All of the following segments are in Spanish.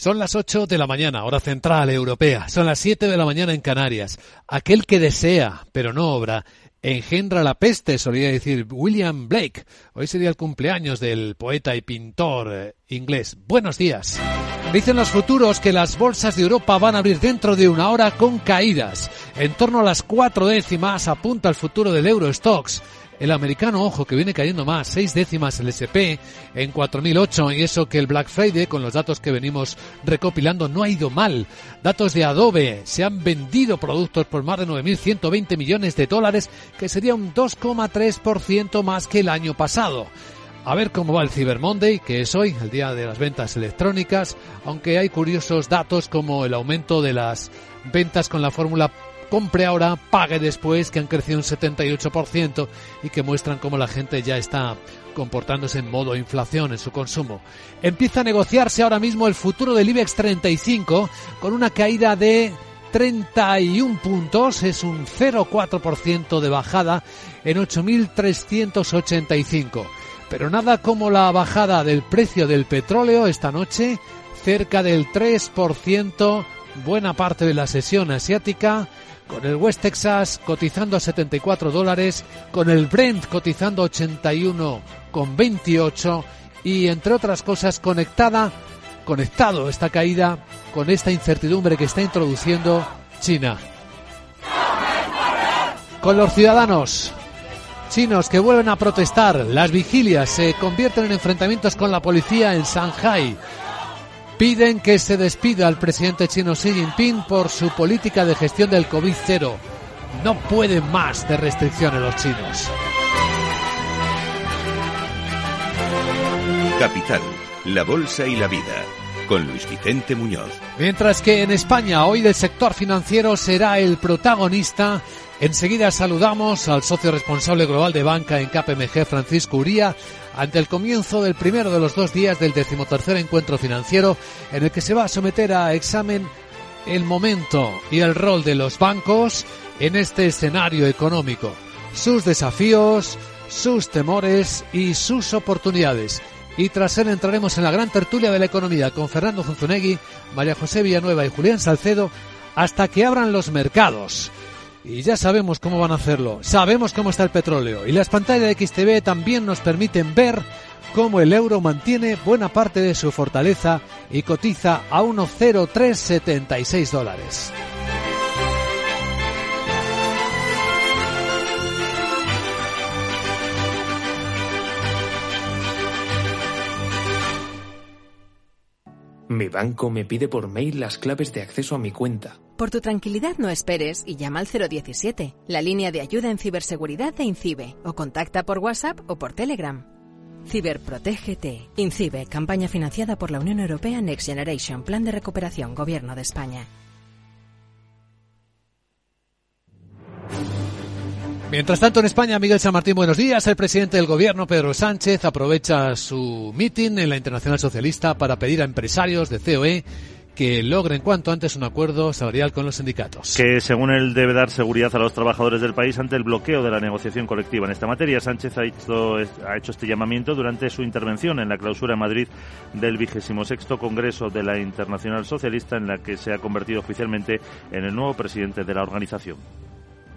Son las 8 de la mañana, hora central europea. Son las 7 de la mañana en Canarias. Aquel que desea, pero no obra, engendra la peste, solía decir William Blake. Hoy sería el cumpleaños del poeta y pintor eh, inglés. Buenos días. Dicen los futuros que las bolsas de Europa van a abrir dentro de una hora con caídas. En torno a las cuatro décimas apunta el futuro del Eurostox el americano, ojo, que viene cayendo más, seis décimas el SP en 4008 y eso que el Black Friday, con los datos que venimos recopilando, no ha ido mal. Datos de Adobe, se han vendido productos por más de 9.120 millones de dólares, que sería un 2,3% más que el año pasado. A ver cómo va el Cyber Monday, que es hoy, el día de las ventas electrónicas, aunque hay curiosos datos como el aumento de las ventas con la fórmula compre ahora, pague después, que han crecido un 78% y que muestran cómo la gente ya está comportándose en modo inflación en su consumo. Empieza a negociarse ahora mismo el futuro del IBEX 35 con una caída de 31 puntos, es un 0,4% de bajada en 8.385. Pero nada como la bajada del precio del petróleo esta noche, cerca del 3%, buena parte de la sesión asiática con el West Texas cotizando a 74 dólares, con el Brent cotizando a 81,28 y entre otras cosas conectada, conectado esta caída con esta incertidumbre que está introduciendo China. Con los ciudadanos chinos que vuelven a protestar, las vigilias se convierten en enfrentamientos con la policía en Shanghai. Piden que se despida al presidente chino Xi Jinping por su política de gestión del COVID-0. No pueden más de restricciones los chinos. Capital, la Bolsa y la Vida, con Luis Vicente Muñoz. Mientras que en España hoy el sector financiero será el protagonista Enseguida saludamos al socio responsable global de banca en KPMG, Francisco Uría, ante el comienzo del primero de los dos días del decimotercer encuentro financiero en el que se va a someter a examen el momento y el rol de los bancos en este escenario económico, sus desafíos, sus temores y sus oportunidades. Y tras él entraremos en la gran tertulia de la economía con Fernando Zunzunegui, María José Villanueva y Julián Salcedo hasta que abran los mercados. Y ya sabemos cómo van a hacerlo, sabemos cómo está el petróleo y las pantallas de XTV también nos permiten ver cómo el euro mantiene buena parte de su fortaleza y cotiza a 1,0376 dólares. Mi banco me pide por mail las claves de acceso a mi cuenta. Por tu tranquilidad no esperes y llama al 017, la línea de ayuda en ciberseguridad de INCIBE, o contacta por WhatsApp o por Telegram. Ciberprotégete. INCIBE, campaña financiada por la Unión Europea Next Generation, Plan de Recuperación, Gobierno de España. Mientras tanto, en España, Miguel San Martín, buenos días. El presidente del gobierno, Pedro Sánchez, aprovecha su mitin en la Internacional Socialista para pedir a empresarios de COE que logren cuanto antes un acuerdo salarial con los sindicatos. Que según él debe dar seguridad a los trabajadores del país ante el bloqueo de la negociación colectiva. En esta materia, Sánchez ha hecho, ha hecho este llamamiento durante su intervención en la clausura en Madrid del sexto Congreso de la Internacional Socialista, en la que se ha convertido oficialmente en el nuevo presidente de la organización.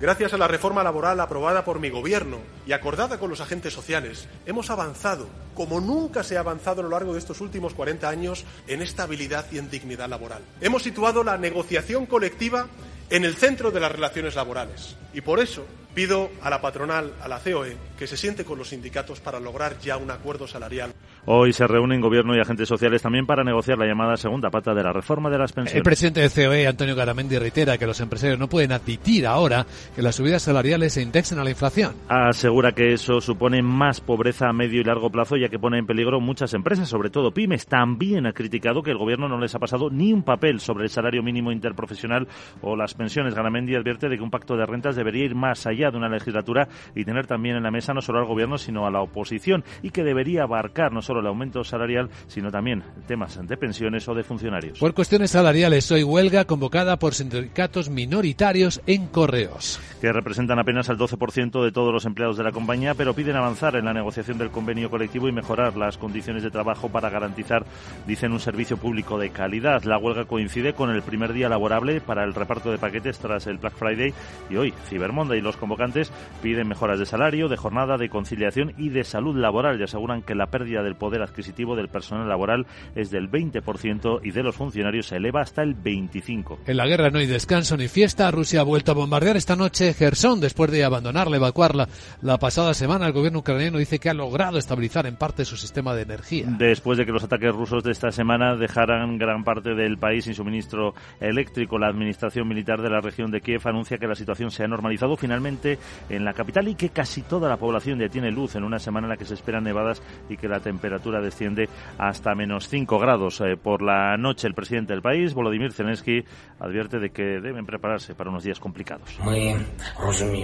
Gracias a la reforma laboral aprobada por mi gobierno y acordada con los agentes sociales, hemos avanzado, como nunca se ha avanzado a lo largo de estos últimos 40 años, en estabilidad y en dignidad laboral. Hemos situado la negociación colectiva en el centro de las relaciones laborales y por eso pido a la patronal, a la COE, que se siente con los sindicatos para lograr ya un acuerdo salarial. Hoy se reúnen gobierno y agentes sociales también para negociar la llamada segunda pata de la reforma de las pensiones. El presidente de COE, Antonio Garamendi, reitera que los empresarios no pueden admitir ahora que las subidas salariales se indexen a la inflación. Asegura que eso supone más pobreza a medio y largo plazo, ya que pone en peligro muchas empresas, sobre todo pymes. También ha criticado que el gobierno no les ha pasado ni un papel sobre el salario mínimo interprofesional o las pensiones. Garamendi advierte de que un pacto de rentas debería ir más allá de una legislatura y tener también en la mesa no solo al gobierno, sino a la oposición y que debería abarcar no solo el aumento salarial, sino también temas de pensiones o de funcionarios. Por cuestiones salariales, hoy huelga convocada por sindicatos minoritarios en correos. Que representan apenas el 12% de todos los empleados de la compañía, pero piden avanzar en la negociación del convenio colectivo y mejorar las condiciones de trabajo para garantizar, dicen, un servicio público de calidad. La huelga coincide con el primer día laborable para el reparto de paquetes tras el Black Friday y hoy, Cyber Monday. Los convocantes piden mejoras de salario, de jornada, de conciliación y de salud laboral y aseguran que la pérdida del poder adquisitivo del personal laboral es del 20% y de los funcionarios se eleva hasta el 25%. En la guerra no hay descanso ni fiesta. Rusia ha vuelto a bombardear esta noche Gerson después de abandonarla, evacuarla la pasada semana. El gobierno ucraniano dice que ha logrado estabilizar en parte su sistema de energía. Después de que los ataques rusos de esta semana dejaran gran parte del país sin suministro eléctrico, la administración militar de la región de Kiev anuncia que la situación se ha normalizado finalmente en la capital y que casi toda la población ya tiene luz en una semana en la que se esperan nevadas y que la temperatura desciende hasta menos 5 grados. Eh, por la noche, el presidente del país, Volodymyr Zelensky, advierte de que deben prepararse para unos días complicados.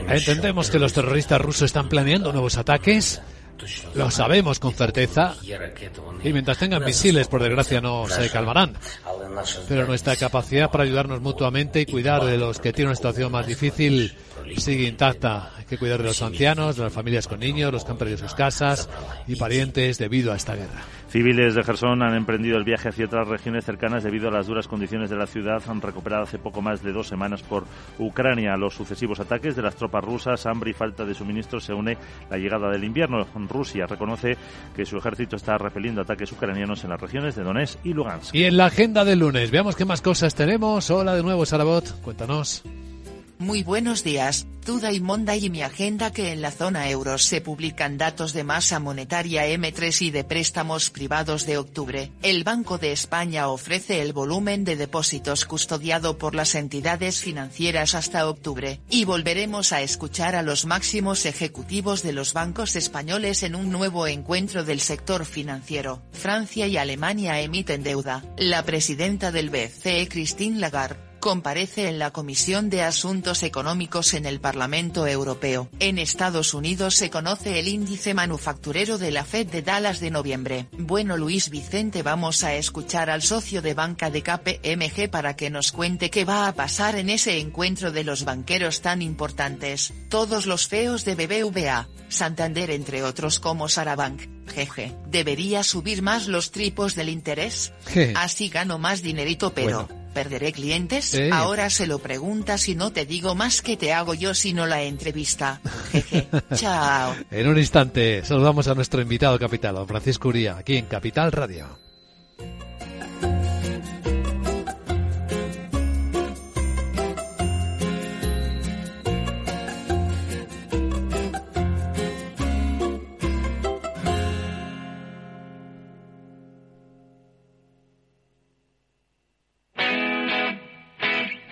Entendemos que los terroristas rusos están planeando nuevos ataques. Lo sabemos con certeza. Y mientras tengan misiles, por desgracia, no se calmarán. Pero nuestra capacidad para ayudarnos mutuamente y cuidar de los que tienen una situación más difícil sigue intacta. Hay que cuidar de los ancianos, de las familias con niños, los que han perdido sus casas y parientes debido a esta guerra. Civiles de Gerson han emprendido el viaje hacia otras regiones cercanas debido a las duras condiciones de la ciudad, han recuperado hace poco más de dos semanas por Ucrania. Los sucesivos ataques de las tropas rusas, hambre y falta de suministro se une la llegada del invierno. Rusia reconoce que su ejército está repeliendo ataques ucranianos en las regiones de Donetsk y Lugansk. Y en la agenda del lunes, veamos qué más cosas tenemos. Hola de nuevo, Sarabot, cuéntanos. Muy buenos días, Today Monday y mi agenda que en la zona euro se publican datos de masa monetaria M3 y de préstamos privados de octubre. El Banco de España ofrece el volumen de depósitos custodiado por las entidades financieras hasta octubre, y volveremos a escuchar a los máximos ejecutivos de los bancos españoles en un nuevo encuentro del sector financiero. Francia y Alemania emiten deuda. La presidenta del BCE Christine Lagarde comparece en la Comisión de Asuntos Económicos en el Parlamento Europeo. En Estados Unidos se conoce el índice manufacturero de la Fed de Dallas de noviembre. Bueno Luis Vicente vamos a escuchar al socio de banca de KPMG para que nos cuente qué va a pasar en ese encuentro de los banqueros tan importantes, todos los feos de BBVA, Santander entre otros como Sarabank. Jeje, ¿debería subir más los tripos del interés? Así gano más dinerito pero... ¿Perderé clientes? Ahora se lo preguntas y no te digo más que te hago yo sino la entrevista. Jeje. Chao. En un instante saludamos a nuestro invitado capital, don Francisco Uría, aquí en Capital Radio.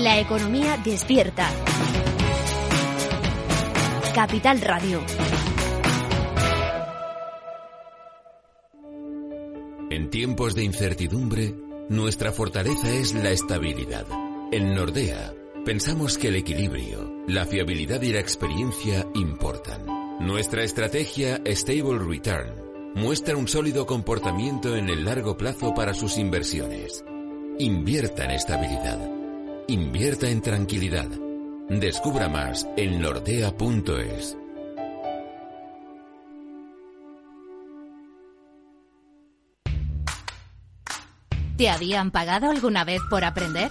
La economía despierta. Capital Radio. En tiempos de incertidumbre, nuestra fortaleza es la estabilidad. En Nordea, pensamos que el equilibrio, la fiabilidad y la experiencia importan. Nuestra estrategia Stable Return muestra un sólido comportamiento en el largo plazo para sus inversiones. Invierta en estabilidad. Invierta en tranquilidad. Descubra más en nordea.es. ¿Te habían pagado alguna vez por aprender?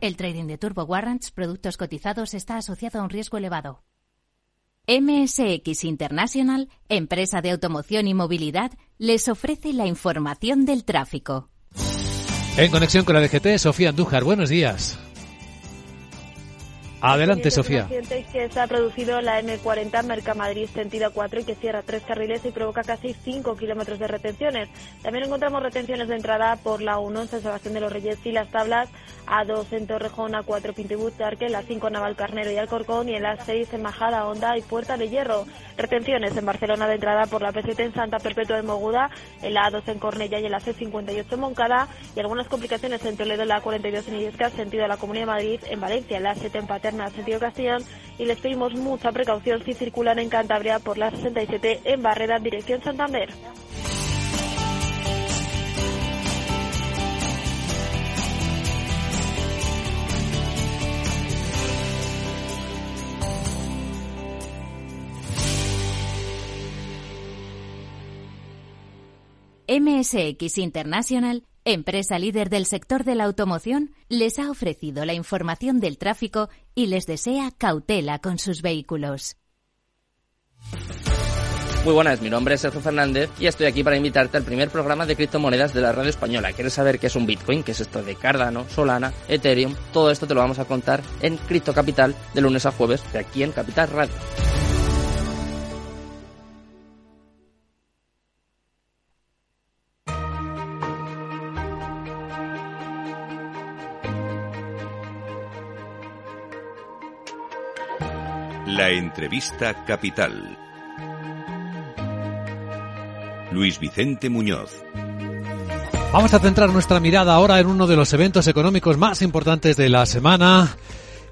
El trading de Turbo Warrants, productos cotizados, está asociado a un riesgo elevado. MSX International, empresa de automoción y movilidad, les ofrece la información del tráfico. En conexión con la DGT, Sofía Andújar, buenos días. Adelante, Sofía. accidente que se ha producido la M40 Mercamadrid sentido 4 y que cierra tres carriles y provoca casi 5 kilómetros de retenciones. También encontramos retenciones de entrada por la 1 en San Sebastián de los Reyes y las tablas A2 en Torrejón, A4 Pintibut, Arque, la 5 Naval Carnero y Alcorcón y en la 6 en Majada, Honda y Puerta de Hierro. Retenciones en Barcelona de entrada por la P7 en Santa Perpetua de Moguda, en la A2 en Cornella y en la C58 en Moncada y algunas complicaciones en Toledo, la 42 en Illescas, sentido de la Comunidad de Madrid, en Valencia, en la 7 en Paterna, sentido y les pedimos mucha precaución si circulan en Cantabria por la 67 en Barrera, dirección Santander. MSX International, empresa líder del sector de la automoción, les ha ofrecido la información del tráfico y les desea cautela con sus vehículos. Muy buenas, mi nombre es Sergio Fernández y estoy aquí para invitarte al primer programa de criptomonedas de la radio española. ¿Quieres saber qué es un Bitcoin? ¿Qué es esto de Cardano, Solana, Ethereum? Todo esto te lo vamos a contar en Cripto Capital de lunes a jueves de aquí en Capital Radio. La entrevista capital. Luis Vicente Muñoz. Vamos a centrar nuestra mirada ahora en uno de los eventos económicos más importantes de la semana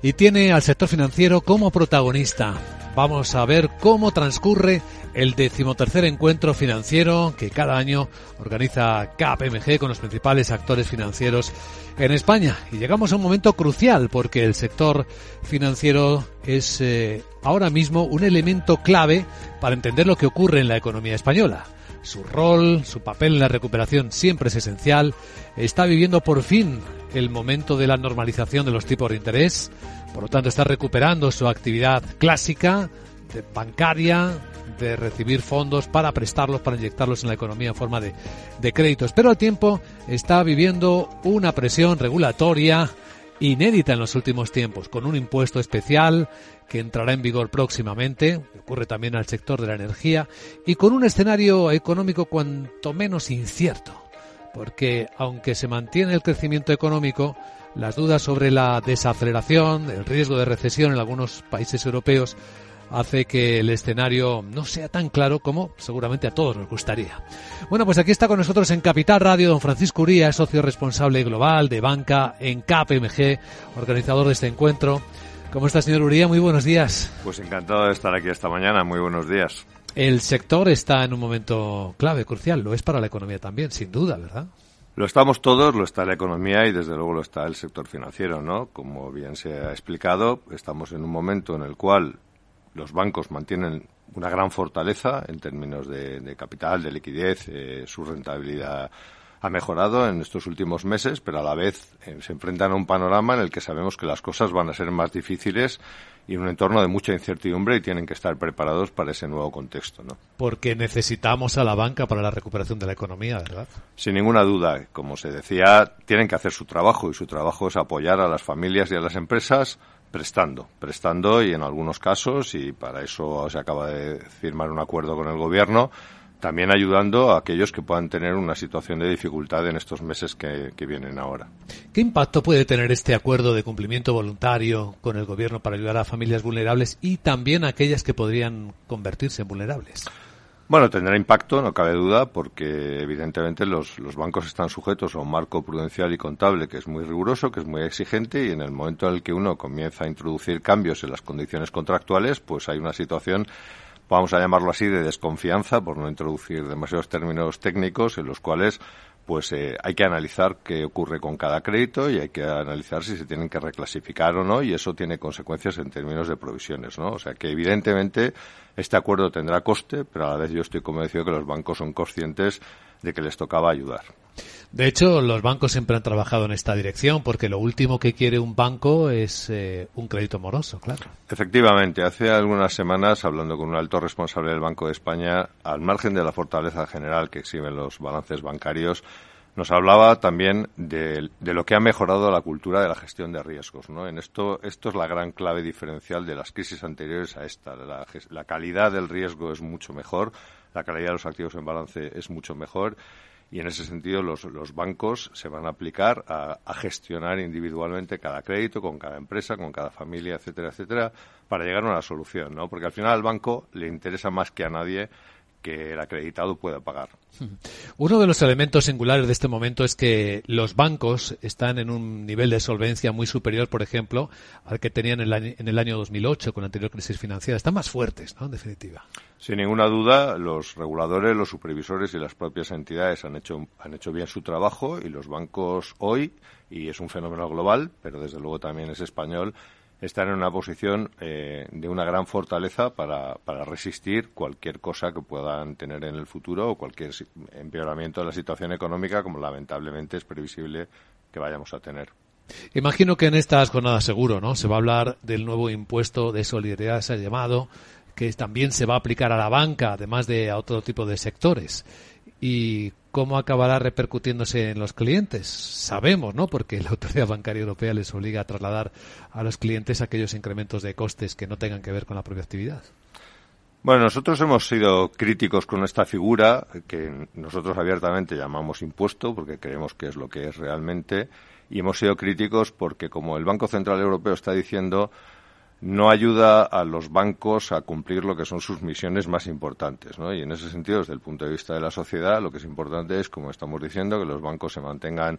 y tiene al sector financiero como protagonista. Vamos a ver cómo transcurre el decimotercer encuentro financiero que cada año organiza KPMG con los principales actores financieros en España. Y llegamos a un momento crucial porque el sector financiero es eh, ahora mismo un elemento clave para entender lo que ocurre en la economía española. Su rol, su papel en la recuperación siempre es esencial. Está viviendo por fin el momento de la normalización de los tipos de interés. Por lo tanto, está recuperando su actividad clásica, de bancaria, de recibir fondos para prestarlos, para inyectarlos en la economía en forma de, de créditos. Pero al tiempo está viviendo una presión regulatoria inédita en los últimos tiempos, con un impuesto especial que entrará en vigor próximamente, ocurre también al sector de la energía, y con un escenario económico cuanto menos incierto, porque aunque se mantiene el crecimiento económico, las dudas sobre la desaceleración, el riesgo de recesión en algunos países europeos, hace que el escenario no sea tan claro como seguramente a todos nos gustaría. Bueno, pues aquí está con nosotros en Capital Radio don Francisco Uría, socio responsable global de banca en KPMG, organizador de este encuentro. ¿Cómo está, señor Uría? Muy buenos días. Pues encantado de estar aquí esta mañana. Muy buenos días. El sector está en un momento clave, crucial. Lo es para la economía también, sin duda, ¿verdad? Lo estamos todos, lo está la economía y desde luego lo está el sector financiero, ¿no? Como bien se ha explicado, estamos en un momento en el cual los bancos mantienen una gran fortaleza en términos de, capital, de liquidez, eh, su rentabilidad ha mejorado en estos últimos meses, pero a la vez eh, se enfrentan a un panorama en el que sabemos que las cosas van a ser más difíciles y un entorno de mucha incertidumbre y tienen que estar preparados para ese nuevo contexto. ¿no? Porque necesitamos a la banca para la recuperación de la economía, ¿verdad? Sin ninguna duda. Como se decía, tienen que hacer su trabajo y su trabajo es apoyar a las familias y a las empresas prestando, prestando y en algunos casos, y para eso se acaba de firmar un acuerdo con el gobierno, también ayudando a aquellos que puedan tener una situación de dificultad en estos meses que, vienen ahora. ¿Qué impacto puede tener este acuerdo de cumplimiento voluntario con el gobierno para ayudar a familias vulnerables y también a aquellas que podrían convertirse en vulnerables? Bueno, tendrá impacto, no cabe duda, porque evidentemente los, los, bancos están sujetos a un marco prudencial y contable que es muy riguroso, que es muy exigente y en el momento en el que uno comienza a introducir cambios en las condiciones contractuales, pues hay una situación vamos a llamarlo así, de desconfianza, por no introducir demasiados términos técnicos, en los cuales pues eh, hay que analizar qué ocurre con cada crédito y hay que analizar si se tienen que reclasificar o no y eso tiene consecuencias en términos de provisiones, ¿no? O sea que evidentemente este acuerdo tendrá coste, pero a la vez yo estoy convencido que los bancos son conscientes de que les tocaba ayudar. De hecho, los bancos siempre han trabajado en esta dirección porque lo último que quiere un banco es eh, un crédito moroso, claro. Efectivamente, hace algunas semanas, hablando con un alto responsable del Banco de España, al margen de la fortaleza general que exhiben los balances bancarios, nos hablaba también de, lo que ha mejorado la cultura de la gestión de riesgos. ¿no? En esto, esto es la gran clave diferencial de las crisis anteriores a esta. La, la calidad del riesgo es mucho mejor, la calidad de los activos en balance es mucho mejor y en ese sentido los, los bancos se van a aplicar a, a, gestionar individualmente cada crédito con cada empresa, con cada familia, etcétera, etcétera, para llegar a una solución, ¿no? Porque al final al banco le interesa más que a nadie que el acreditado pueda pagar. Uno de los elementos singulares de este momento es que los bancos están en un nivel de solvencia muy superior, por ejemplo, al que tenían en el año, en el año 2008 con la anterior crisis financiera. Están más fuertes, ¿no? En definitiva. Sin ninguna duda, los reguladores, los supervisores y las propias entidades han hecho, han hecho bien su trabajo y los bancos hoy, y es un fenómeno global, pero desde luego también es español, están en una posición eh, de una gran fortaleza para, para, resistir cualquier cosa que puedan tener en el futuro o cualquier empeoramiento de la situación económica, como lamentablemente es previsible que vayamos a tener. Imagino que en estas jornadas seguro, ¿no? Se va a hablar del nuevo impuesto de solidaridad, se ha llamado, que también se va a aplicar a la banca, además de a otro tipo de sectores. Y cómo acabará repercutiéndose en los clientes. Sabemos, ¿no? Porque la Autoridad Bancaria Europea les obliga a trasladar a los clientes aquellos incrementos de costes que no tengan que ver con la propia actividad. Bueno, nosotros hemos sido críticos con esta figura que nosotros abiertamente llamamos impuesto porque creemos que es lo que es realmente y hemos sido críticos porque como el Banco Central Europeo está diciendo no ayuda a los bancos a cumplir lo que son sus misiones más importantes, ¿no? Y en ese sentido, desde el punto de vista de la sociedad, lo que es importante es, como estamos diciendo, que los bancos se mantengan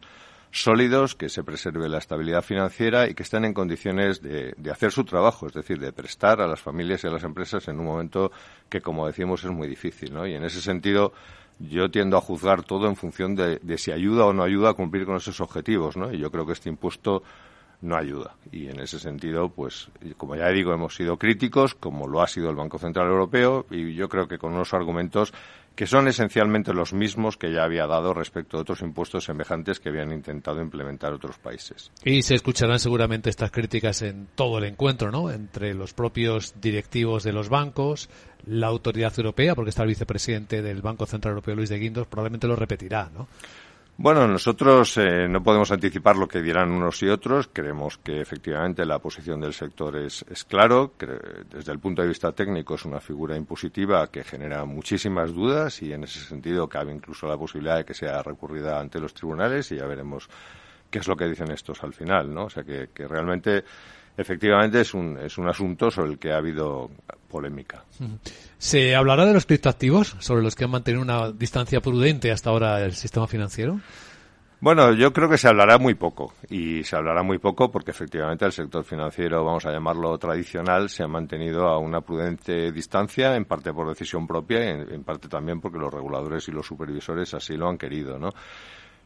sólidos, que se preserve la estabilidad financiera y que estén en condiciones de, de, hacer su trabajo, es decir, de prestar a las familias y a las empresas en un momento que, como decimos, es muy difícil, ¿no? Y en ese sentido, yo tiendo a juzgar todo en función de, de si ayuda o no ayuda a cumplir con esos objetivos, ¿no? Y yo creo que este impuesto no ayuda. Y en ese sentido, pues, como ya digo, hemos sido críticos, como lo ha sido el Banco Central Europeo, y yo creo que con unos argumentos que son esencialmente los mismos que ya había dado respecto a otros impuestos semejantes que habían intentado implementar otros países. Y se escucharán seguramente estas críticas en todo el encuentro, ¿no? Entre los propios directivos de los bancos, la autoridad europea, porque está el vicepresidente del Banco Central Europeo, Luis de Guindos, probablemente lo repetirá, ¿no? Bueno, nosotros eh, no podemos anticipar lo que dirán unos y otros. Creemos que efectivamente la posición del sector es, es claro. Desde el punto de vista técnico es una figura impositiva que genera muchísimas dudas y en ese sentido cabe incluso la posibilidad de que sea recurrida ante los tribunales y ya veremos qué es lo que dicen estos al final, ¿no? O sea que, que realmente efectivamente es un, es un asunto sobre el que ha habido polémica. ¿Se hablará de los criptoactivos, sobre los que han mantenido una distancia prudente hasta ahora el sistema financiero? Bueno, yo creo que se hablará muy poco y se hablará muy poco porque efectivamente el sector financiero, vamos a llamarlo tradicional, se ha mantenido a una prudente distancia, en parte por decisión propia y en, en parte también porque los reguladores y los supervisores así lo han querido, ¿no?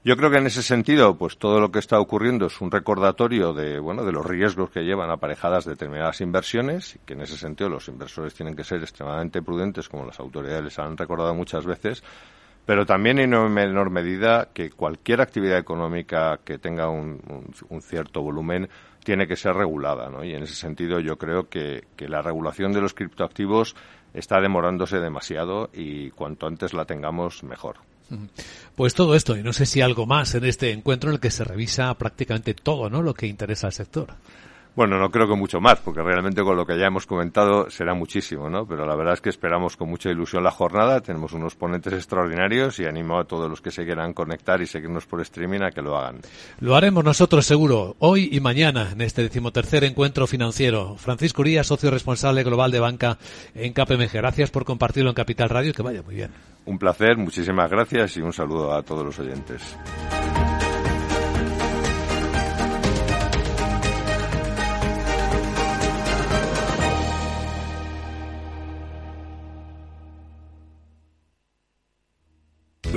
Yo creo que en ese sentido, pues todo lo que está ocurriendo es un recordatorio de, bueno, de los riesgos que llevan aparejadas determinadas inversiones, y que en ese sentido los inversores tienen que ser extremadamente prudentes, como las autoridades les han recordado muchas veces, pero también en menor medida que cualquier actividad económica que tenga un, un, un cierto volumen tiene que ser regulada, ¿no? Y en ese sentido yo creo que, que la regulación de los criptoactivos está demorándose demasiado y cuanto antes la tengamos mejor. Pues todo esto, y no sé si algo más en este encuentro en el que se revisa prácticamente todo, ¿no? Lo que interesa al sector. Bueno, no creo que mucho más, porque realmente con lo que ya hemos comentado será muchísimo, ¿no? Pero la verdad es que esperamos con mucha ilusión la jornada, tenemos unos ponentes extraordinarios y animo a todos los que se quieran conectar y seguirnos por streaming a que lo hagan. Lo haremos nosotros seguro, hoy y mañana, en este decimotercer encuentro financiero. Francisco Uría, socio responsable global de banca en KPMG. Gracias por compartirlo en Capital Radio y que vaya muy bien. Un placer, muchísimas gracias y un saludo a todos los oyentes.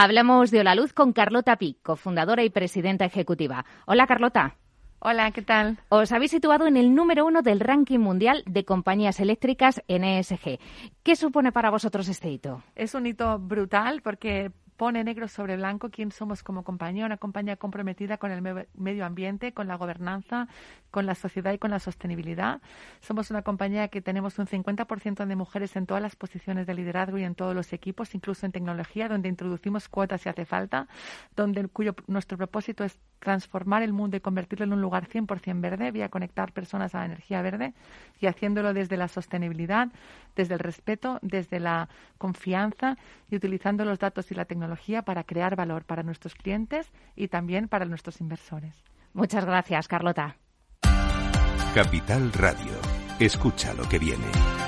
Hablamos de Luz con Carlota Pic, cofundadora y presidenta ejecutiva. Hola, Carlota. Hola, ¿qué tal? Os habéis situado en el número uno del ranking mundial de compañías eléctricas en ESG. ¿Qué supone para vosotros este hito? Es un hito brutal porque pone negro sobre blanco quién somos como compañía, una compañía comprometida con el medio ambiente, con la gobernanza, con la sociedad y con la sostenibilidad. Somos una compañía que tenemos un 50% de mujeres en todas las posiciones de liderazgo y en todos los equipos, incluso en tecnología, donde introducimos cuotas si hace falta, donde cuyo nuestro propósito es transformar el mundo y convertirlo en un lugar 100% verde, vía conectar personas a la energía verde y haciéndolo desde la sostenibilidad, desde el respeto, desde la confianza y utilizando los datos y la tecnología para crear valor para nuestros clientes y también para nuestros inversores. Muchas gracias, Carlota. Capital Radio. Escucha lo que viene.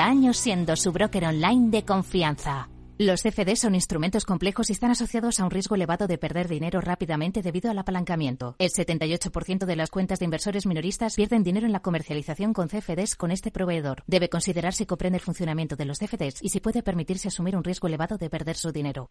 años siendo su broker online de confianza. Los CFD son instrumentos complejos y están asociados a un riesgo elevado de perder dinero rápidamente debido al apalancamiento. El 78% de las cuentas de inversores minoristas pierden dinero en la comercialización con CFDs con este proveedor. Debe considerar si comprende el funcionamiento de los CFDs y si puede permitirse asumir un riesgo elevado de perder su dinero.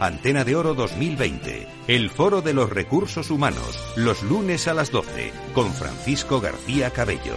Antena de Oro 2020. El Foro de los Recursos Humanos, los lunes a las 12 con Francisco García Cabello.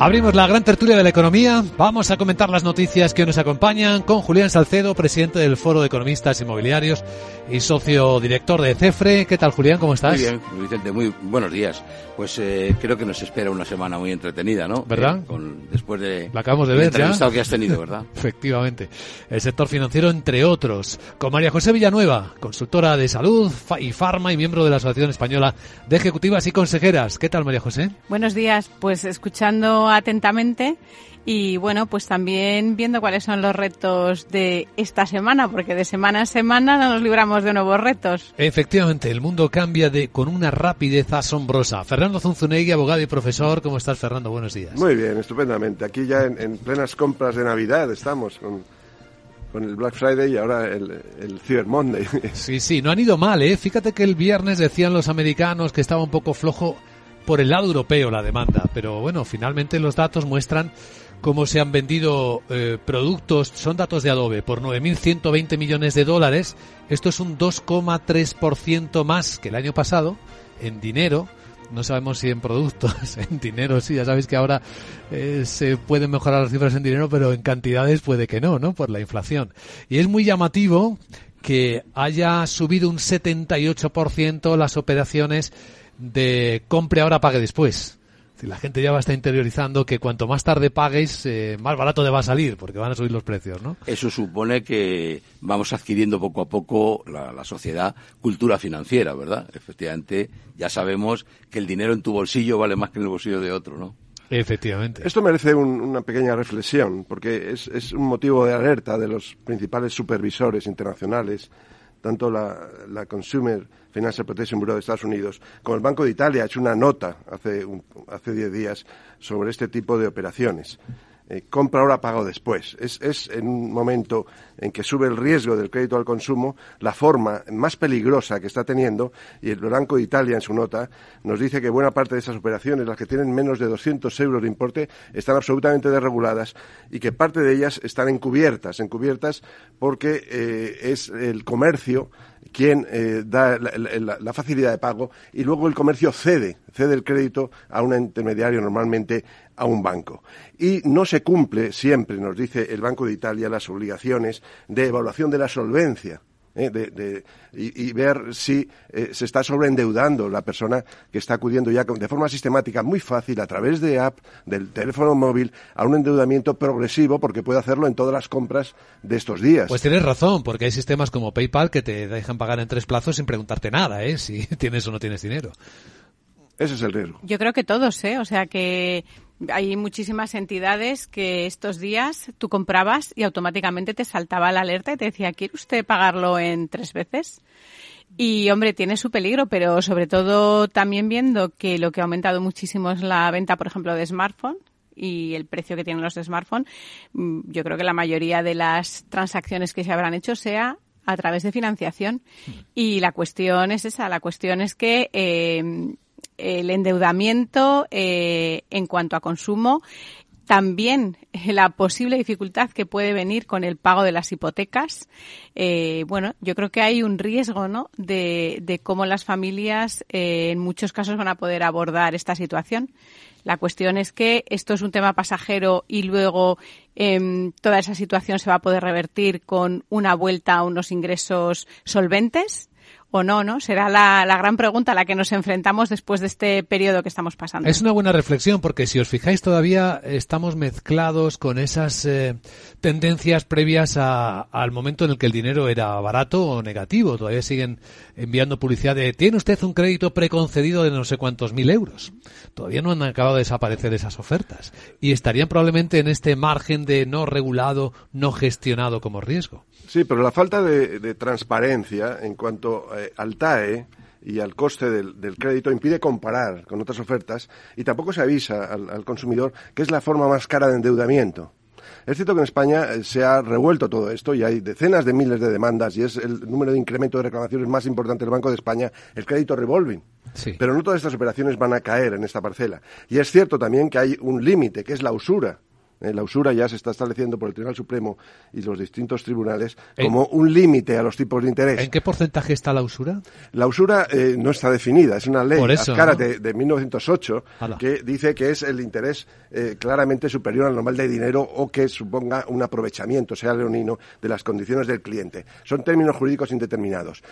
Abrimos la gran tertulia de la economía. Vamos a comentar las noticias que nos acompañan con Julián Salcedo, presidente del Foro de Economistas Inmobiliarios y socio director de CEFRE. ¿Qué tal, Julián? ¿Cómo estás? Muy bien, Vicente. Muy buenos días. Pues eh, creo que nos espera una semana muy entretenida, ¿no? ¿Verdad? Eh, con, después de la acabamos de ver ya. que has tenido, ¿verdad? Efectivamente. El sector financiero, entre otros. Con María José Villanueva, consultora de salud y farma y miembro de la Asociación Española de Ejecutivas y Consejeras. ¿Qué tal, María José? Buenos días. Pues escuchando atentamente y bueno, pues también viendo cuáles son los retos de esta semana, porque de semana en semana no nos libramos de nuevos retos. Efectivamente, el mundo cambia de con una rapidez asombrosa. Fernando Zunzunegui, abogado y profesor, ¿cómo estás Fernando? Buenos días. Muy bien, estupendamente. Aquí ya en, plenas compras de Navidad estamos con, con el Black Friday y ahora el, el Cyber Monday. Sí, sí, no han ido mal, ¿eh? Fíjate que el viernes decían los americanos que estaba un poco flojo por el lado europeo la demanda, pero bueno, finalmente los datos muestran cómo se han vendido eh, productos, son datos de Adobe, por 9.120 millones de dólares. Esto es un 2,3% más que el año pasado en dinero. No sabemos si en productos, en dinero sí, ya sabéis que ahora eh, se pueden mejorar las cifras en dinero, pero en cantidades puede que no, ¿no? Por la inflación. Y es muy llamativo que haya subido un 78% las operaciones de compre ahora, pague después la gente ya va a estar interiorizando que cuanto más tarde pagues, eh, más barato te va a salir, porque van a subir los precios, ¿no? Eso supone que vamos adquiriendo poco a poco la, sociedad cultura financiera, ¿verdad? Efectivamente, ya sabemos que el dinero en tu bolsillo vale más que en el bolsillo de otro, ¿no? Efectivamente. Esto merece una pequeña reflexión, porque es, es un motivo de alerta de los principales supervisores internacionales tanto la, la, Consumer Financial Protection Bureau de Estados Unidos como el Banco de Italia ha hecho una nota hace, hace diez días sobre este tipo de operaciones. Eh, compra ahora, pago después. Es, es, en un momento en que sube el riesgo del crédito al consumo la forma más peligrosa que está teniendo y el Banco de Italia en su nota nos dice que buena parte de esas operaciones, las que tienen menos de 200 euros de importe, están absolutamente desreguladas y que parte de ellas están encubiertas, encubiertas porque eh, es el comercio quien eh, da la, facilidad de pago y luego el comercio cede, cede el crédito a un intermediario, normalmente a un banco. Y no se cumple siempre, nos dice el Banco de Italia, las obligaciones de evaluación de la solvencia ¿eh? de, y, ver si eh, se está sobreendeudando la persona que está acudiendo ya de forma sistemática, muy fácil, a través de app, del teléfono móvil, a un endeudamiento progresivo, porque puede hacerlo en todas las compras de estos días. Pues tienes razón, porque hay sistemas como PayPal que te dejan pagar en tres plazos sin preguntarte nada, ¿eh? si tienes o no tienes dinero. Ese es el riesgo. Yo creo que todos, ¿eh? O sea que hay muchísimas entidades que estos días tú comprabas y automáticamente te saltaba la alerta y te decía, ¿quiere usted pagarlo en tres veces? Y hombre, tiene su peligro, pero sobre todo también viendo que lo que ha aumentado muchísimo es la venta, por ejemplo, de smartphone y el precio que tienen los smartphones, mm, yo creo que la mayoría de las transacciones que se habrán hecho sea a través de financiación. Y la cuestión es esa, la cuestión es que eh, el endeudamiento eh, en cuanto a consumo también la posible dificultad que puede venir con el pago de las hipotecas. Eh, bueno, yo creo que hay un riesgo, ¿no? De, cómo las familias eh, en muchos casos van a poder abordar esta situación. La cuestión es que esto es un tema pasajero y luego em, toda esa situación se va a poder revertir con una vuelta a unos ingresos solventes o no, ¿no? Será la, la, gran pregunta a la que nos enfrentamos después de este periodo que estamos pasando. Es una buena reflexión porque si os fijáis todavía estamos mezclados con esas eh, tendencias previas a, al momento en el que el dinero era barato o negativo. Todavía siguen enviando publicidad de tiene usted un crédito preconcedido de no sé cuántos mil euros. Todavía no han acabado de desaparecer esas ofertas y estarían probablemente en este margen de no regulado, no gestionado como riesgo. Sí, pero la falta de, transparencia en cuanto eh, al TAE y al coste del, crédito impide comparar con otras ofertas y tampoco se avisa al, consumidor que es la forma más cara de endeudamiento. Es cierto que en España eh, se ha revuelto todo esto y hay decenas de miles de demandas y es el número de incremento de reclamaciones más importante del Banco de España, el crédito revolving. Pero no todas estas operaciones van a caer en esta parcela. Y es cierto también que hay un límite, que es la usura. Eh, la usura ya se está estableciendo por el Tribunal Supremo y los distintos tribunales como un límite a los tipos de interés. ¿En qué porcentaje está la usura? La usura eh, no está definida, es una ley, Azcárate, de 1908, que dice que es el interés eh, claramente superior al normal de dinero o que suponga un aprovechamiento, sea leonino, de las condiciones del cliente. Son términos jurídicos indeterminados.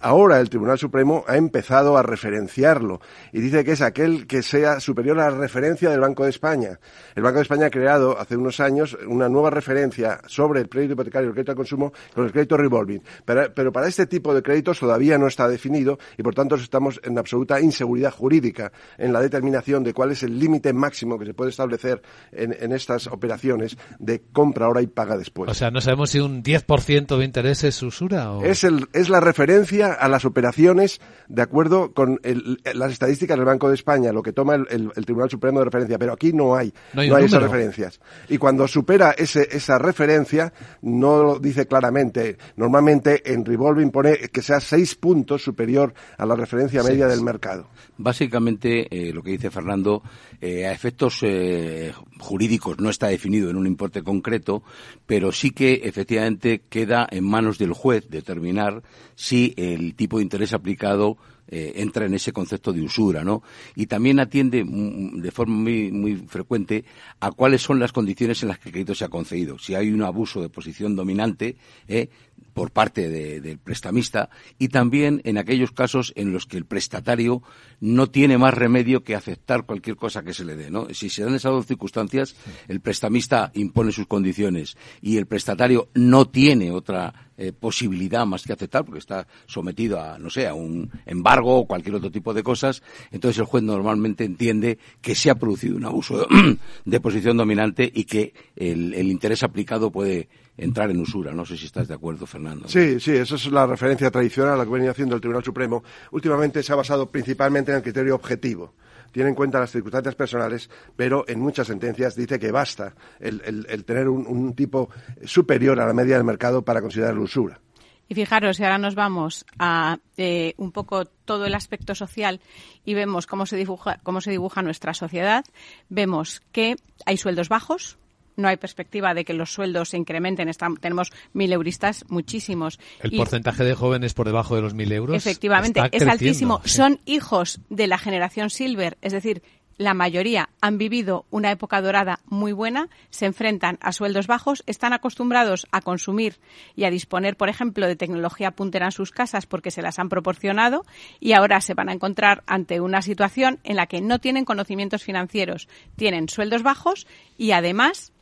Ahora el Tribunal Supremo ha empezado a referenciarlo y dice que es aquel que sea superior a la referencia del Banco de España. El Banco de España ha creado hace unos años una nueva referencia sobre el crédito hipotecario y el crédito al consumo con el crédito revolving. Pero, pero para este tipo de créditos todavía no está definido y por tanto estamos en absoluta inseguridad jurídica en la determinación de cuál es el límite máximo que se puede establecer en, en estas operaciones de compra ahora y paga después. O sea, no sabemos si un 10% de interés es usura o... Es, el, es la referencia a las operaciones de acuerdo con el, las estadísticas del Banco de España, lo que toma el, el, el, Tribunal Supremo de referencia, pero aquí no hay, no hay, no hay esas referencias. Y cuando supera ese, esa referencia, no lo dice claramente. Normalmente en revolving pone que sea seis puntos superior a la referencia media sí, del mercado. Básicamente, eh, lo que dice Fernando, eh, a efectos eh, jurídicos no está definido en un importe concreto, pero sí que efectivamente queda en manos del juez determinar si el tipo de interés aplicado eh, entra en ese concepto de usura, ¿no? Y también atiende de forma muy, muy frecuente a cuáles son las condiciones en las que el crédito se ha concedido. Si hay un abuso de posición dominante eh, por parte de, del prestamista y también en aquellos casos en los que el prestatario no tiene más remedio que aceptar cualquier cosa que se le dé, ¿no? Si se dan esas dos circunstancias, el prestamista impone sus condiciones y el prestatario no tiene otra eh, posibilidad más que aceptar porque está sometido a, no sé, a un embargo o cualquier otro tipo de cosas, entonces el juez normalmente entiende que se ha producido un abuso de, posición dominante y que el, el, interés aplicado puede entrar en usura. No sé si estás de acuerdo, Fernando. Sí, sí, esa es la referencia tradicional a la que venía haciendo el Tribunal Supremo. Últimamente se ha basado principalmente en el criterio objetivo tiene en cuenta las circunstancias personales, pero en muchas sentencias dice que basta el, tener un, tipo superior a la media del mercado para considerar usura. Y fijaros, si ahora nos vamos a eh, un poco todo el aspecto social y vemos cómo se, dibuja, cómo se dibuja nuestra sociedad, vemos que hay sueldos bajos, no hay perspectiva de que los sueldos se incrementen. Estamos, tenemos mil euristas, muchísimos. El y, porcentaje de jóvenes por debajo de los mil euros. Efectivamente, es altísimo. Sí. Son hijos de la generación Silver, es decir, la mayoría han vivido una época dorada muy buena, se enfrentan a sueldos bajos, están acostumbrados a consumir y a disponer, por ejemplo, de tecnología puntera en sus casas porque se las han proporcionado y ahora se van a encontrar ante una situación en la que no tienen conocimientos financieros, tienen sueldos bajos y además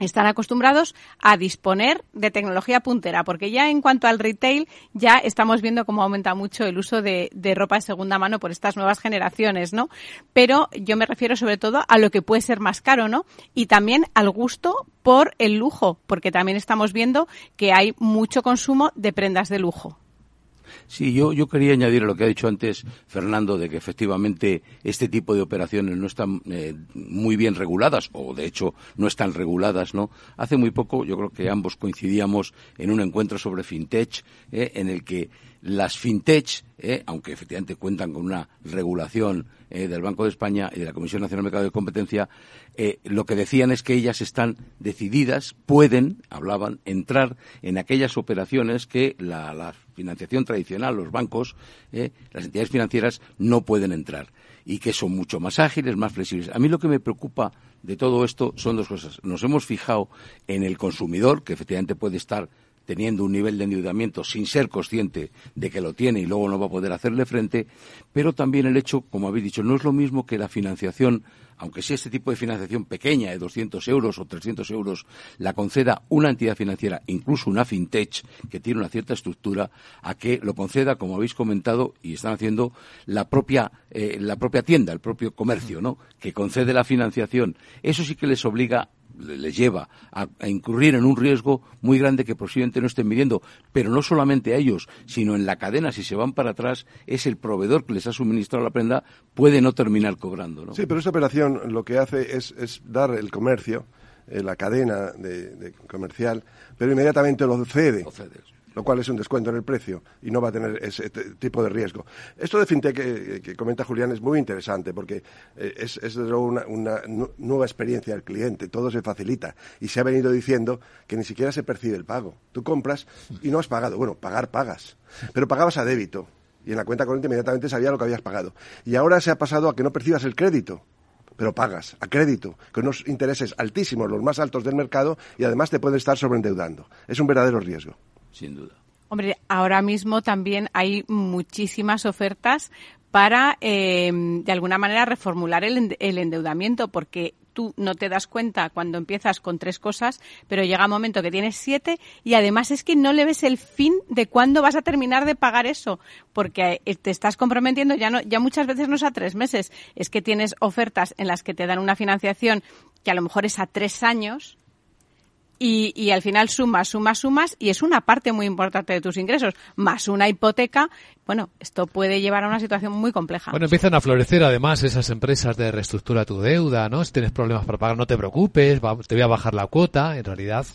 están acostumbrados a disponer de tecnología puntera, porque ya en cuanto al retail ya estamos viendo cómo aumenta mucho el uso de, ropa de segunda mano por estas nuevas generaciones, ¿no? Pero yo me refiero sobre todo a lo que puede ser más caro, ¿no? Y también al gusto por el lujo, porque también estamos viendo que hay mucho consumo de prendas de lujo. Sí, yo, yo quería añadir a lo que ha dicho antes Fernando, de que efectivamente este tipo de operaciones no están eh, muy bien reguladas, o de hecho no están reguladas, ¿no? Hace muy poco yo creo que ambos coincidíamos en un encuentro sobre fintech, eh, en el que las fintech, eh, aunque efectivamente cuentan con una regulación eh, del Banco de España y de la Comisión Nacional de Mercado de Competencia, eh, lo que decían es que ellas están decididas, pueden, hablaban, entrar en aquellas operaciones que la, financiación tradicional, los bancos, las entidades financieras no pueden entrar y que son mucho más ágiles, más flexibles. A mí lo que me preocupa de todo esto son dos cosas. Nos hemos fijado en el consumidor, que efectivamente puede estar teniendo un nivel de endeudamiento sin ser consciente de que lo tiene y luego no va a poder hacerle frente, pero también el hecho, como habéis dicho, no es lo mismo que la financiación, aunque sea este tipo de financiación pequeña de 200 euros o 300 euros, la conceda una entidad financiera, incluso una fintech, que tiene una cierta estructura, a que lo conceda, como habéis comentado, y están haciendo la propia, eh, la propia tienda, el propio comercio, ¿no? que concede la financiación. Eso sí que les obliga les lleva a, a, incurrir en un riesgo muy grande que posiblemente no estén midiendo, pero no solamente a ellos, sino en la cadena, si se van para atrás, es el proveedor que les ha suministrado la prenda, puede no terminar cobrando. ¿no? Sí, pero esta operación lo que hace es, es dar el comercio, eh, la cadena de, de comercial, pero inmediatamente lo cede. Lo cede lo cual es un descuento en el precio y no va a tener ese tipo de riesgo. Esto de fintech que, comenta Julián es muy interesante porque eh, es, es una, una, nueva experiencia del cliente, todo se facilita y se ha venido diciendo que ni siquiera se percibe el pago. Tú compras y no has pagado. Bueno, pagar pagas, pero pagabas a débito y en la cuenta corriente inmediatamente sabía lo que habías pagado. Y ahora se ha pasado a que no percibas el crédito pero pagas a crédito, con unos intereses altísimos, los más altos del mercado, y además te pueden estar sobreendeudando. Es un verdadero riesgo sin duda. Hombre, ahora mismo también hay muchísimas ofertas para, eh, de alguna manera, reformular el, el, endeudamiento, porque tú no te das cuenta cuando empiezas con tres cosas, pero llega un momento que tienes siete y además es que no le ves el fin de cuándo vas a terminar de pagar eso, porque eh, te estás comprometiendo ya no, ya muchas veces no es a tres meses, es que tienes ofertas en las que te dan una financiación que a lo mejor es a tres años y, y, al final sumas, sumas, sumas y es una parte muy importante de tus ingresos, más una hipoteca. Bueno, esto puede llevar a una situación muy compleja. Bueno, empiezan a florecer además esas empresas de reestructura tu deuda, ¿no? Si tienes problemas para pagar, no te preocupes, te voy a bajar la cuota. En realidad,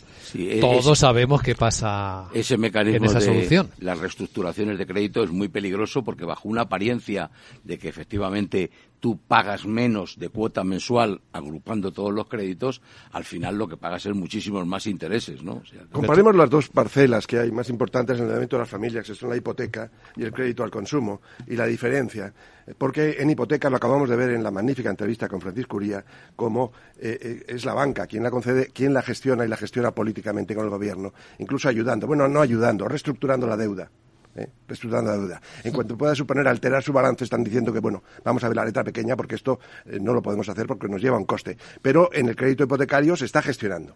todos sabemos qué pasa ese mecanismo en esa solución. Las reestructuraciones de crédito es muy peligroso porque bajo una apariencia de que efectivamente tú pagas menos de cuota mensual agrupando todos los créditos, al final lo que pagas es muchísimos más intereses, ¿no? Comparemos las dos parcelas que hay más importantes en el endeudamiento de las familias, que son la hipoteca y el crédito al consumo, y la diferencia. Porque en hipoteca lo acabamos de ver en la magnífica entrevista con Francisco Uría, como eh, eh, es la banca quien la concede, quien la gestiona y la gestiona políticamente con el gobierno, incluso ayudando, bueno, no ayudando, reestructurando la deuda. ¿Eh? reestructurando la deuda. En cuanto pueda suponer alterar su balance, están diciendo que, bueno, vamos a ver la letra pequeña porque esto eh, no lo podemos hacer porque nos lleva un coste. Pero en el crédito hipotecario se está gestionando.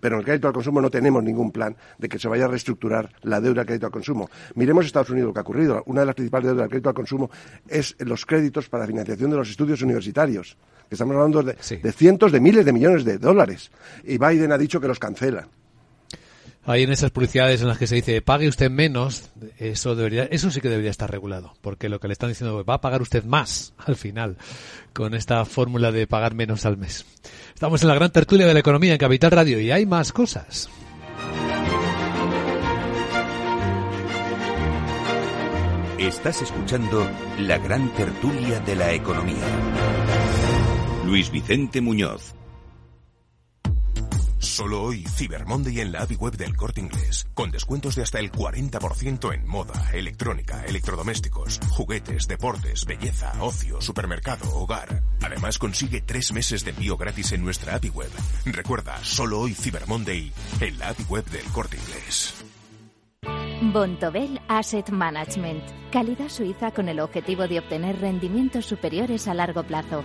Pero en el crédito al consumo no tenemos ningún plan de que se vaya a reestructurar la deuda del crédito al consumo. Miremos Estados Unidos lo que ha ocurrido. Una de las principales deudas del crédito al consumo es los créditos para financiación de los estudios universitarios. Que estamos hablando de, de cientos de miles de millones de dólares. Y Biden ha dicho que los cancela. Ahí en esas publicidades en las que se dice pague usted menos, eso debería, eso sí que debería estar regulado, porque lo que le están diciendo va a pagar usted más al final con esta fórmula de pagar menos al mes. Estamos en la gran tertulia de la economía en Capital Radio y hay más cosas. Estás escuchando la gran tertulia de la economía. Luis Vicente Muñoz. Solo hoy, Cyber Monday en la API web del Corte Inglés, con descuentos de hasta el 40% en moda, electrónica, electrodomésticos, juguetes, deportes, belleza, ocio, supermercado, hogar. Además, consigue tres meses de envío gratis en nuestra API web. Recuerda, solo hoy Cyber Monday en la API web del Corte Inglés. Bontobel Asset Management, calidad suiza con el objetivo de obtener rendimientos superiores a largo plazo.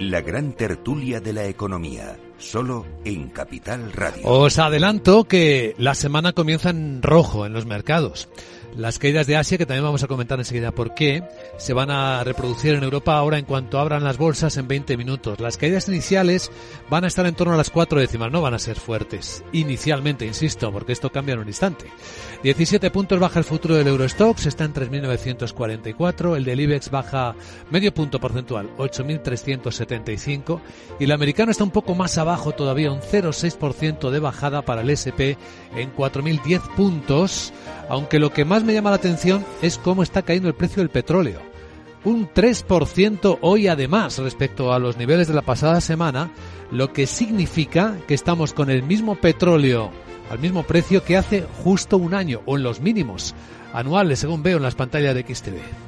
La gran tertulia de la economía, solo en Capital Radio. Os adelanto que la semana comienza en rojo en los mercados. Las caídas de Asia, que también vamos a comentar enseguida por qué, se van a reproducir en Europa ahora en cuanto abran las bolsas en 20 minutos. Las caídas iniciales van a estar en torno a las cuatro décimas, no van a ser fuertes. Inicialmente, insisto, porque esto cambia en un instante. 17 puntos baja el futuro del Eurostox, está en 3.944. El del IBEX baja medio punto porcentual, 8.375. Y el americano está un poco más abajo todavía, un 0,6% de bajada para el SP en 4.010 puntos. Aunque lo que más me llama la atención es cómo está cayendo el precio del petróleo. Un 3% hoy además respecto a los niveles de la pasada semana, lo que significa que estamos con el mismo petróleo al mismo precio que hace justo un año o en los mínimos anuales según veo en las pantallas de XTV.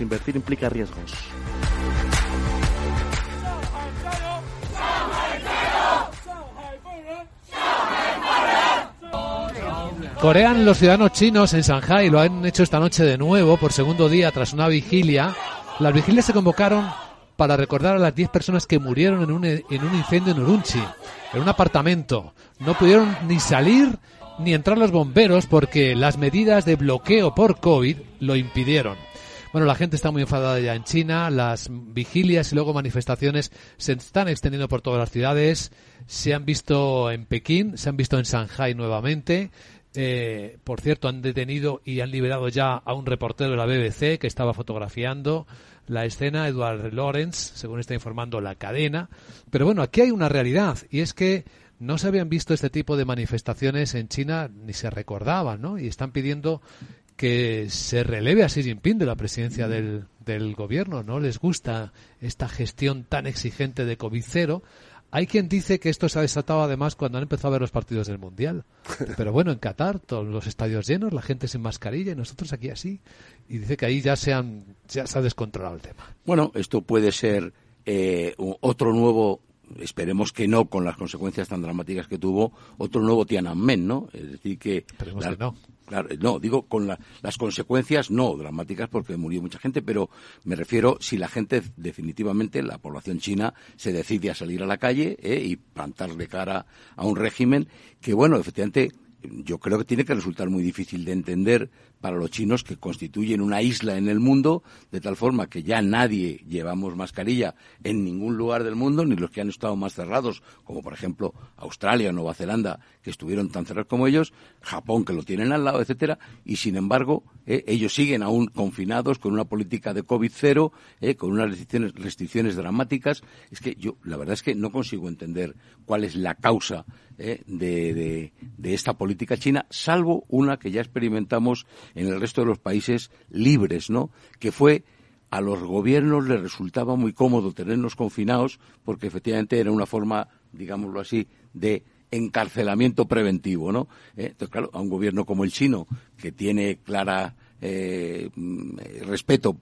Invertir implica riesgos. Corean los ciudadanos chinos en Shanghai, lo han hecho esta noche de nuevo por segundo día tras una vigilia. Las vigilias se convocaron para recordar a las 10 personas que murieron en un, en un incendio en Urumqi, en un apartamento. No pudieron ni salir ni entrar los bomberos porque las medidas de bloqueo por COVID lo impidieron. Bueno, la gente está muy enfadada ya en China, las vigilias y luego manifestaciones se están extendiendo por todas las ciudades, se han visto en Pekín, se han visto en Shanghai nuevamente, eh, por cierto, han detenido y han liberado ya a un reportero de la BBC que estaba fotografiando la escena, Edward Lawrence, según está informando la cadena. Pero bueno, aquí hay una realidad y es que no se habían visto este tipo de manifestaciones en China ni se recordaban, ¿no? Y están pidiendo que se releve a Xi Jinping de la presidencia del, del gobierno. No les gusta esta gestión tan exigente de COVID cero. Hay quien dice que esto se ha desatado además cuando han empezado a ver los partidos del Mundial. Pero bueno, en Qatar, todos los estadios llenos, la gente sin mascarilla y nosotros aquí así. Y dice que ahí ya se, han, ya se ha descontrolado el tema. Bueno, esto puede ser eh, otro nuevo esperemos que no con las consecuencias tan dramáticas que tuvo otro nuevo Tiananmen, ¿no? Es decir que, que no. Claro, no, digo con las consecuencias no dramáticas porque murió mucha gente, pero me refiero si la gente definitivamente, la población china, se decide a salir a la calle ¿eh? y plantarle cara a un régimen que, bueno, efectivamente yo creo que tiene que resultar muy difícil de entender para los chinos que constituyen una isla en el mundo, de tal forma que ya nadie llevamos mascarilla en ningún lugar del mundo, ni los que han estado más cerrados, como por ejemplo Australia o Nueva Zelanda, que estuvieron tan cerrados como ellos, Japón, que lo tienen al lado, etcétera, y sin embargo, eh, ellos siguen aún confinados con una política de COVID cero, eh, con unas restricciones, restricciones dramáticas. Es que yo, la verdad es que no consigo entender cuál es la causa eh, de, de, esta política china, salvo una que ya experimentamos en el resto de los países libres, ¿no? Que fue a los gobiernos les resultaba muy cómodo tenernos confinados porque efectivamente era una forma, digámoslo así, de encarcelamiento preventivo, ¿no? Eh, entonces, claro, a un gobierno como el chino, que tiene clara eh, respeto,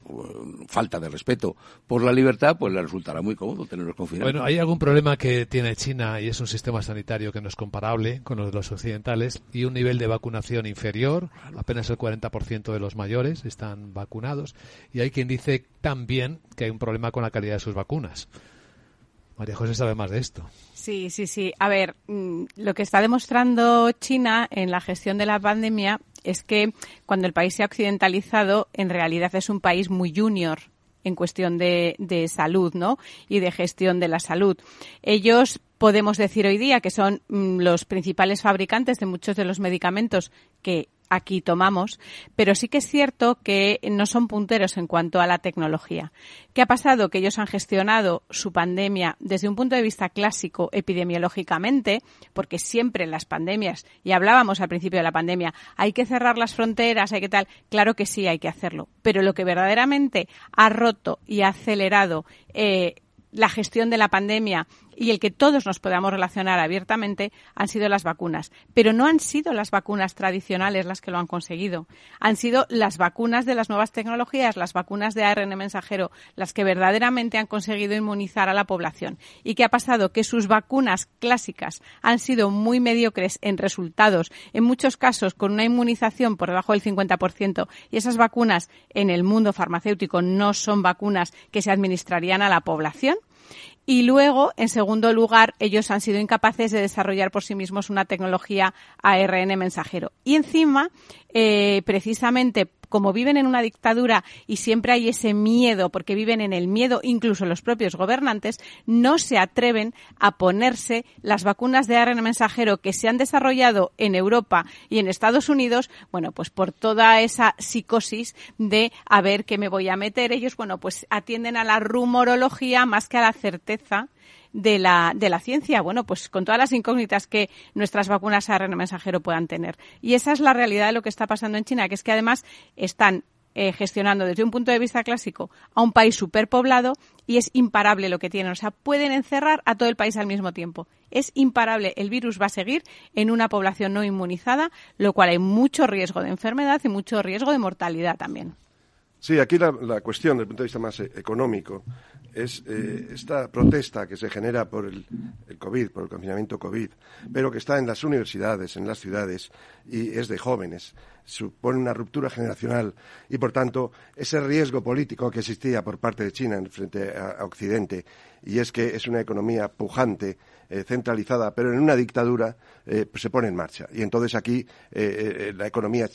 falta de respeto por la libertad, pues le resultará muy cómodo tenerlos confinados. Bueno, hay algún problema que tiene China y es un sistema sanitario que no es comparable con los de los occidentales y un nivel de vacunación inferior, apenas el 40% de los mayores están vacunados y hay quien dice también que hay un problema con la calidad de sus vacunas. María José sabe más de esto. Sí, sí, sí. A ver, mm, lo que está demostrando China en la gestión de la pandemia es que cuando el país se ha occidentalizado, en realidad es un país muy junior en cuestión de, de salud, ¿no? Y de gestión de la salud. Ellos podemos decir hoy día que son mm, los principales fabricantes de muchos de los medicamentos que aquí tomamos, pero sí que es cierto que no son punteros en cuanto a la tecnología. ¿Qué ha pasado? Que ellos han gestionado su pandemia desde un punto de vista clásico epidemiológicamente, porque siempre en las pandemias, y hablábamos al principio de la pandemia, hay que cerrar las fronteras, hay que tal, claro que sí, hay que hacerlo, pero lo que verdaderamente ha roto y ha acelerado eh, la gestión de la pandemia y el que todos nos podamos relacionar abiertamente han sido las vacunas. Pero no han sido las vacunas tradicionales las que lo han conseguido. Han sido las vacunas de las nuevas tecnologías, las vacunas de ARN mensajero, las que verdaderamente han conseguido inmunizar a la población. ¿Y qué ha pasado? Que sus vacunas clásicas han sido muy mediocres en resultados, en muchos casos con una inmunización por debajo del 50%. Y esas vacunas en el mundo farmacéutico no son vacunas que se administrarían a la población y luego, en segundo lugar, ellos han sido incapaces de desarrollar por sí mismos una tecnología ARN mensajero. Y encima, eh, precisamente como viven en una dictadura y siempre hay ese miedo, porque viven en el miedo, incluso los propios gobernantes, no se atreven a ponerse las vacunas de ARN mensajero que se han desarrollado en Europa y en Estados Unidos, bueno, pues por toda esa psicosis de a ver qué me voy a meter. Ellos, bueno, pues atienden a la rumorología más que a la certeza de la, de la ciencia, bueno, pues con todas las incógnitas que nuestras vacunas ARN mensajero puedan tener. Y esa es la realidad de lo que está pasando en China, que es que además están eh, gestionando desde un punto de vista clásico a un país superpoblado y es imparable lo que tienen. O sea, pueden encerrar a todo el país al mismo tiempo. Es imparable. El virus va a seguir en una población no inmunizada, lo cual hay mucho riesgo de enfermedad y mucho riesgo de mortalidad también. Sí, aquí la, la, cuestión, desde el punto de vista más e, económico, es eh, esta protesta que se genera por el, COVID, por el confinamiento COVID, pero que está en las universidades, en las ciudades, y es de jóvenes. Supone una ruptura generacional y, por tanto, ese riesgo político que existía por parte de China frente a, a Occidente, y es que es una economía pujante, eh, centralizada, pero en una dictadura eh, pues se pone en marcha. Y entonces aquí eh, la economía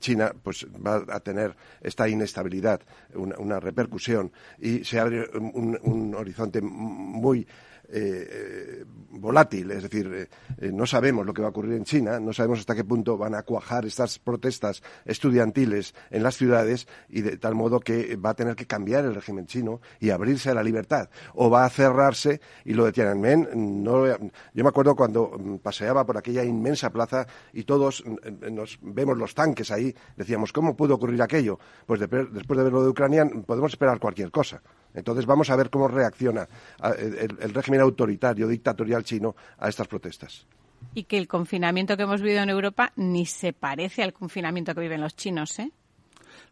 china pues va a tener esta inestabilidad, una, una repercusión y se abre un, un horizonte muy eh, volátil, es decir, eh, eh, no sabemos lo que va a ocurrir en China, no sabemos hasta qué punto van a cuajar estas protestas estudiantiles en las ciudades y de tal modo que va a tener que cambiar el régimen chino y abrirse a la libertad. O va a cerrarse y lo de Tiananmen no yo me acuerdo cuando mm, paseaba por aquella inmensa plaza y todos mm, mm, nos vemos los tanques ahí decíamos cómo pudo ocurrir aquello pues después de ver lo de Ucrania podemos esperar cualquier cosa entonces vamos a ver cómo reacciona el, el régimen autoritario, dictatorial chino a estas protestas. Y que el confinamiento que hemos vivido en Europa ni se parece al confinamiento que viven los chinos, ¿eh?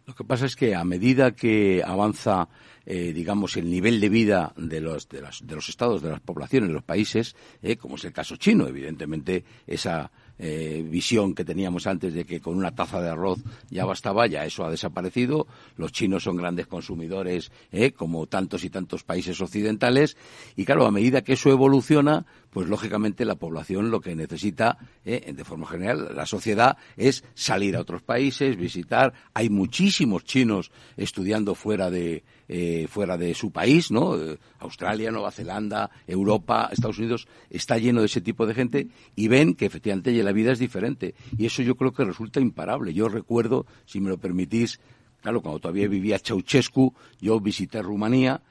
Lo que pasa es que a medida que avanza, eh, digamos, el nivel de vida de los, de, las, de los estados, de las poblaciones, de los países, eh, como es el caso chino, evidentemente esa eh, visión que teníamos antes de que con una taza de arroz ya bastaba, ya eso ha desaparecido. Los chinos son grandes consumidores, eh, como tantos y tantos países occidentales. Y claro, a medida que eso evoluciona, pues lógicamente la población lo que necesita, eh, de forma general, la sociedad es salir a otros países, visitar. Hay muchísimos chinos estudiando fuera de, eh, fuera de su país, ¿no? Eh, Australia, Nueva Zelanda, Europa, Estados Unidos, está lleno de ese tipo de gente y ven que efectivamente la vida es diferente. Y eso yo creo que resulta imparable. Yo recuerdo, si me lo permitís, claro, cuando todavía vivía Ceausescu, yo visité Rumanía,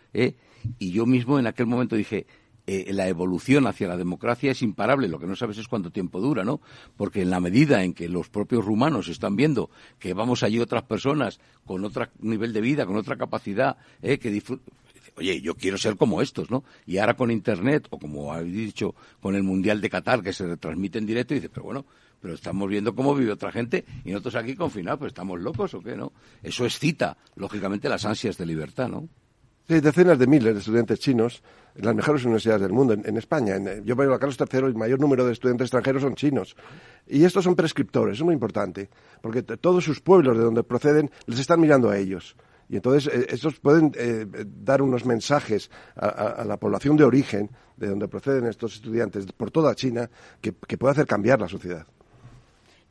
y yo mismo en aquel momento dije, eh, la evolución hacia la democracia es imparable. Lo que no sabes es cuánto tiempo dura, ¿no? Porque en la medida en que los propios rumanos están viendo que vamos allí otras personas con otro nivel de vida, con otra capacidad, ¿eh? que oye, yo quiero ser como estos, ¿no? Y ahora con Internet, o como habéis dicho, con el Mundial de Qatar, que se retransmite en directo, y dice, pero bueno, pero estamos viendo cómo vive otra gente y nosotros aquí confinados, pues estamos locos o qué, ¿no? Eso excita, lógicamente, las ansias de libertad, ¿no? Sí, decenas de miles de estudiantes chinos en las mejores universidades del mundo, en, España. En, yo veo a Carlos III, el mayor número de estudiantes extranjeros son chinos. Y estos son prescriptores, es muy importante, porque todos sus pueblos de donde proceden les están mirando a ellos. Y entonces eh, estos pueden eh, dar unos mensajes a, la población de origen, de donde proceden estos estudiantes, por toda China, que, que puede hacer cambiar la sociedad.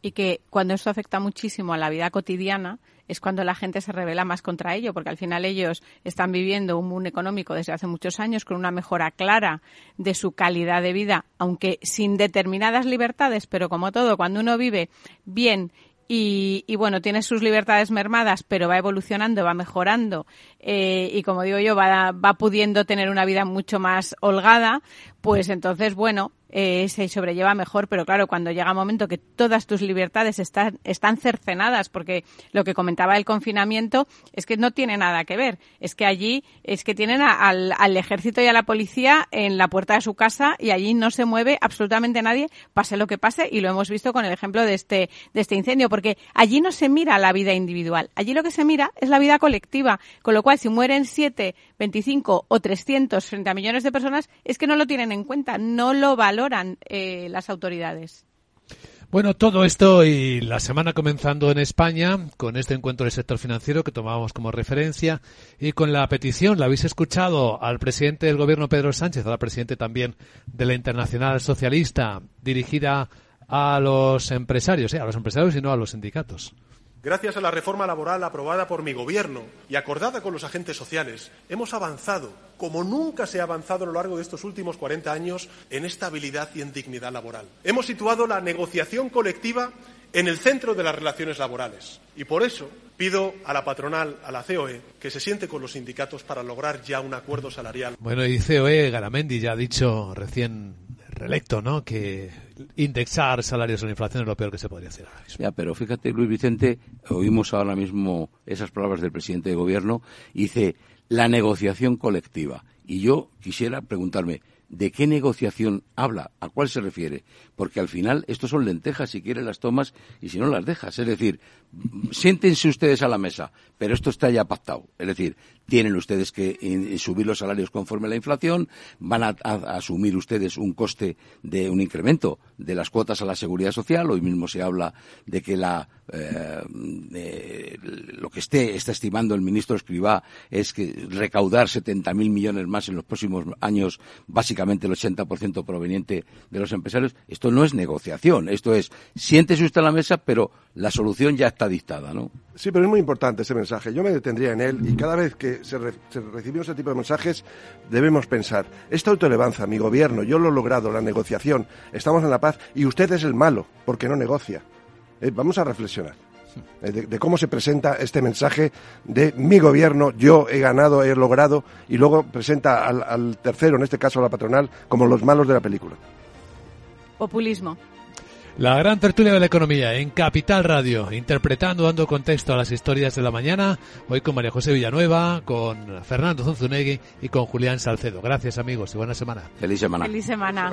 Y que cuando esto afecta muchísimo a la vida cotidiana, es cuando la gente se revela más contra ello, porque al final ellos están viviendo un mundo económico desde hace muchos años con una mejora clara de su calidad de vida, aunque sin determinadas libertades, pero como todo, cuando uno vive bien y, y, bueno, tiene sus libertades mermadas, pero va evolucionando, va mejorando eh, y como digo yo, va, va pudiendo tener una vida mucho más holgada, pues entonces, bueno, eh, se sobrelleva mejor, pero claro, cuando llega un momento que todas tus libertades están, están cercenadas, porque lo que comentaba el confinamiento es que no tiene nada que ver, es que allí es que tienen al, al, ejército y a la policía en la puerta de su casa y allí no se mueve absolutamente nadie, pase lo que pase, y lo hemos visto con el ejemplo de este, de este incendio, porque allí no se mira la vida individual, allí lo que se mira es la vida colectiva, con lo cual si mueren 7, 25 o 300 frente a millones de personas, es que no lo tienen en cuenta, no lo valoran eh, las autoridades. Bueno, todo esto y la semana comenzando en España con este encuentro del sector financiero que tomábamos como referencia y con la petición, la habéis escuchado al presidente del gobierno Pedro Sánchez, al presidente también de la Internacional Socialista, dirigida a los empresarios, ¿eh? a los empresarios y no a los sindicatos. Gracias a la reforma laboral aprobada por mi Gobierno y acordada con los agentes sociales, hemos avanzado, como nunca se ha avanzado a lo largo de estos últimos 40 años, en estabilidad y en dignidad laboral. Hemos situado la negociación colectiva en el centro de las relaciones laborales. Y por eso pido a la patronal, a la COE, que se siente con los sindicatos para lograr ya un acuerdo salarial. Bueno, y COE, Garamendi ya ha dicho recién reelecto, ¿no? Que indexar salarios a la inflación es lo peor que se podría hacer ahora mismo. Ya, pero fíjate, Luis Vicente, oímos ahora mismo esas palabras del presidente de gobierno, dice la negociación colectiva. Y yo quisiera preguntarme, ¿de qué negociación habla? ¿A cuál se refiere? Porque al final estos son lentejas, si quieres las tomas y si no las dejas. Es decir, siéntense ustedes a la mesa, pero esto está ya pactado. Es decir, tienen ustedes que subir los salarios conforme a la inflación, van a, asumir ustedes un coste de un incremento de las cuotas a la seguridad social. Hoy mismo se habla de que la, eh, lo que esté está estimando el ministro Escribá es que recaudar 70.000 millones más en los próximos años, básicamente el 80% proveniente de los empresarios. Esto no es negociación, esto es siéntese usted a la mesa, pero la solución ya está dictada, ¿no? Sí, pero es muy importante ese mensaje. Yo me detendría en él y cada vez que se, recibimos ese tipo de mensajes debemos pensar, esta autoelevanza, mi gobierno, yo lo he logrado, la negociación, estamos en la paz y usted es el malo porque no negocia. Eh, vamos a reflexionar. Eh, de, cómo se presenta este mensaje de mi gobierno, yo he ganado, he logrado, y luego presenta al tercero, en este caso a la patronal, como los malos de la película. Populismo. La gran tertulia de la economía en Capital Radio, interpretando, dando contexto a las historias de la mañana, hoy con María José Villanueva, con Fernando Zunzunegui y con Julián Salcedo. Gracias amigos y buena semana. Feliz semana. Feliz semana.